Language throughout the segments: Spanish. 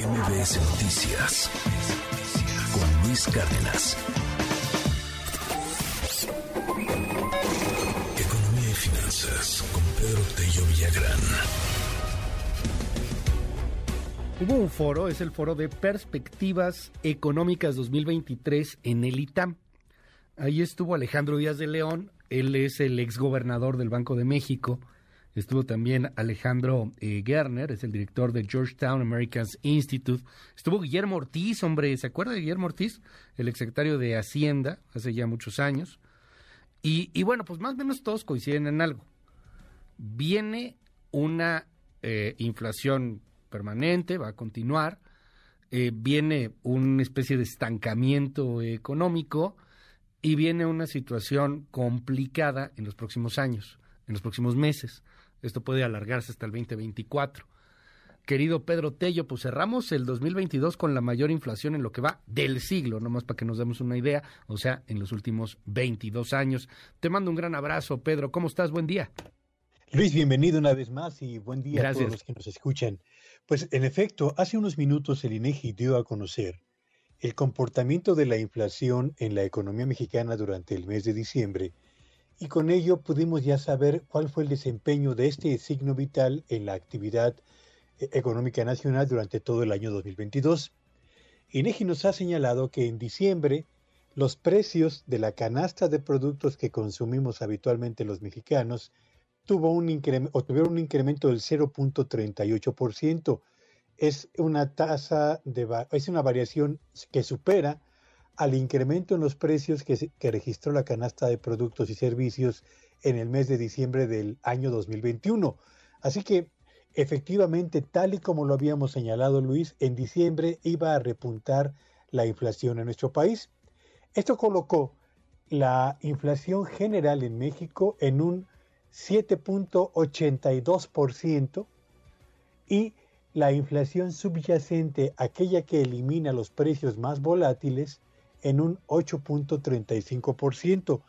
MBS Noticias con Luis Cárdenas. Economía y finanzas con Pedro Tello Villagrán. Hubo un foro, es el foro de Perspectivas Económicas 2023 en el ITAM. Ahí estuvo Alejandro Díaz de León, él es el exgobernador del Banco de México. Estuvo también Alejandro eh, Gerner, es el director de Georgetown Americans Institute. Estuvo Guillermo Ortiz, hombre, ¿se acuerda de Guillermo Ortiz? El exsecretario de Hacienda, hace ya muchos años. Y, y bueno, pues más o menos todos coinciden en algo. Viene una eh, inflación permanente, va a continuar. Eh, viene una especie de estancamiento económico y viene una situación complicada en los próximos años, en los próximos meses. Esto puede alargarse hasta el 2024. Querido Pedro Tello, pues cerramos el 2022 con la mayor inflación en lo que va del siglo, nomás para que nos demos una idea, o sea, en los últimos 22 años. Te mando un gran abrazo, Pedro. ¿Cómo estás? Buen día. Luis, bienvenido una vez más y buen día a todos los que nos escuchan. Pues en efecto, hace unos minutos el INEGI dio a conocer el comportamiento de la inflación en la economía mexicana durante el mes de diciembre y con ello pudimos ya saber cuál fue el desempeño de este signo vital en la actividad eh, económica nacional durante todo el año 2022. INEGI nos ha señalado que en diciembre los precios de la canasta de productos que consumimos habitualmente los mexicanos tuvo un incremento, tuvieron un incremento del 0.38%. Es una tasa de es una variación que supera al incremento en los precios que, registró la canasta de productos y servicios en el mes de diciembre del año 2021. Así que efectivamente, tal y como lo habíamos señalado Luis, en diciembre iba a repuntar la inflación en nuestro país. Esto colocó la inflación general en México en un 7.82% y la inflación subyacente, aquella que elimina los precios más volátiles, en un 8.35%.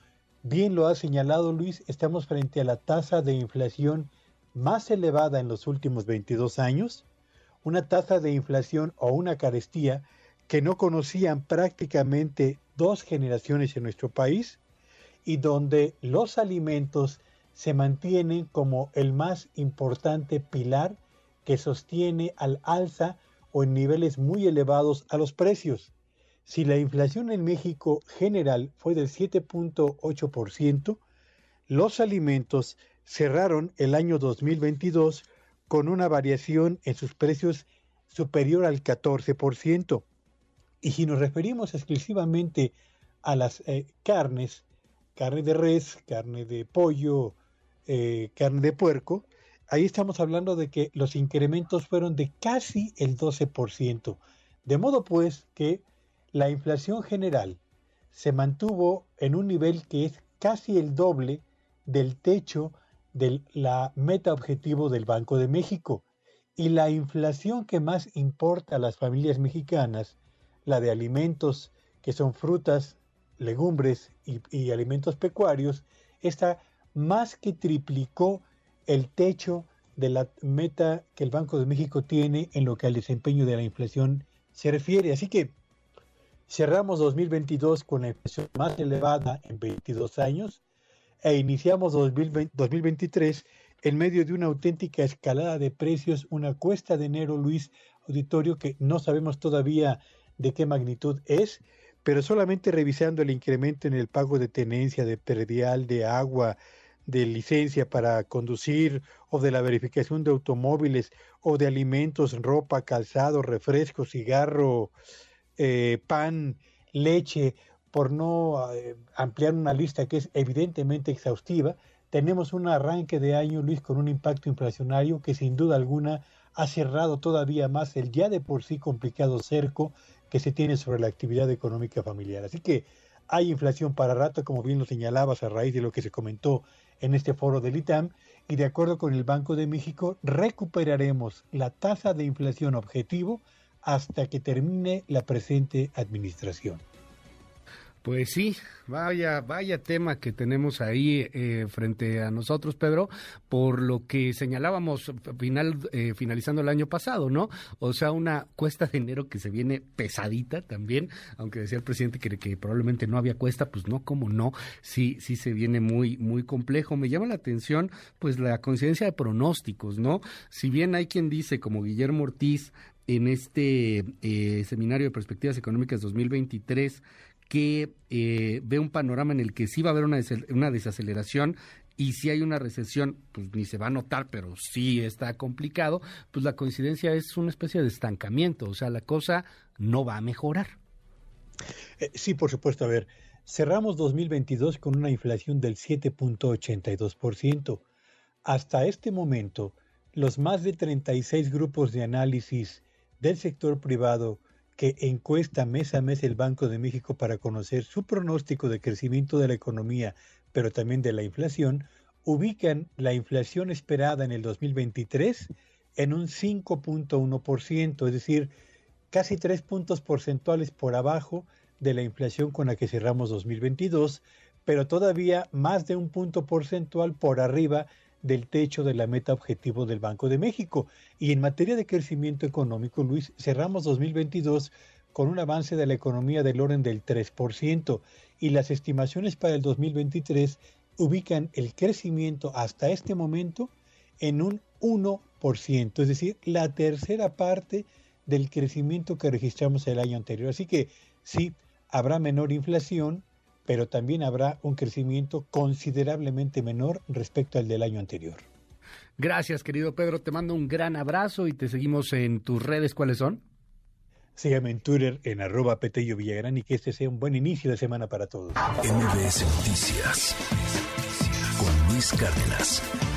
Bien lo ha señalado Luis, estamos frente a la tasa de inflación más elevada en los últimos 22 años, una tasa de inflación o una carestía que no conocían prácticamente dos generaciones en nuestro país y donde los alimentos se mantienen como el más importante pilar que sostiene al alza o en niveles muy elevados a los precios. Si la inflación en México general fue del 7.8%, los alimentos cerraron el año 2022 con una variación en sus precios superior al 14%. Y si nos referimos exclusivamente a las eh, carnes, carne de res, carne de pollo, eh, carne de puerco, ahí estamos hablando de que los incrementos fueron de casi el 12%. De modo pues que la inflación general se mantuvo en un nivel que es casi el doble del techo de la meta objetivo del Banco de México. Y la inflación que más importa a las familias mexicanas, la de alimentos que son frutas, legumbres y, alimentos pecuarios, está más que triplicó el techo de la meta que el Banco de México tiene en lo que al desempeño de la inflación se refiere. Así que Cerramos 2022 con la inflación más elevada en 22 años e iniciamos 2023 en medio de una auténtica escalada de precios, una cuesta de enero, Luis Auditorio, que no sabemos todavía de qué magnitud es, pero solamente revisando el incremento en el pago de tenencia, de perdial, de agua, de licencia para conducir o de la verificación de automóviles o de alimentos, ropa, calzado, refresco, cigarro, eh, pan, leche, por no eh, ampliar una lista que es evidentemente exhaustiva, tenemos un arranque de año, Luis, con un impacto inflacionario que sin duda alguna ha cerrado todavía más el ya de por sí complicado cerco que se tiene sobre la actividad económica familiar. Así que hay inflación para rato, como bien lo señalabas a raíz de lo que se comentó en este foro del ITAM, y de acuerdo con el Banco de México, recuperaremos la tasa de inflación objetivo hasta que termine la presente administración. Pues sí, vaya, vaya tema que tenemos ahí eh, frente a nosotros, Pedro, por lo que señalábamos final, eh, finalizando el año pasado, ¿no? O sea, una cuesta de enero que se viene pesadita también, aunque decía el presidente que, probablemente no había cuesta, pues no, como no, sí, sí se viene muy, muy complejo. Me llama la atención, pues, la coincidencia de pronósticos, ¿no? Si bien hay quien dice, como Guillermo Ortiz, en este eh, seminario de perspectivas económicas 2023, que eh, ve un panorama en el que sí va a haber una, una desaceleración y si hay una recesión, pues ni se va a notar, pero sí está complicado, pues la coincidencia es una especie de estancamiento, o sea, la cosa no va a mejorar. Eh, sí, por supuesto, a ver, cerramos 2022 con una inflación del 7.82%. Hasta este momento, los más de 36 grupos de análisis del sector privado que encuesta mes a mes el Banco de México para conocer su pronóstico de crecimiento de la economía, pero también de la inflación, ubican la inflación esperada en el 2023 en un 5.1%, es decir, casi tres puntos porcentuales por abajo de la inflación con la que cerramos 2022, pero todavía más de un punto porcentual por arriba del techo de la meta objetivo del Banco de México. Y en materia de crecimiento económico, Luis, cerramos 2022 con un avance de la economía del orden del 3% y las estimaciones para el 2023 ubican el crecimiento hasta este momento en un 1%, es decir, la tercera parte del crecimiento que registramos el año anterior. Así que sí, habrá menor inflación, pero también habrá un crecimiento considerablemente menor respecto al del año anterior. Gracias, querido Pedro. Te mando un gran abrazo y te seguimos en tus redes. ¿Cuáles son? Sígueme en Twitter en arroba Petello Villagrán y que este sea un buen inicio de semana para todos. MBS Noticias con Luis Cárdenas.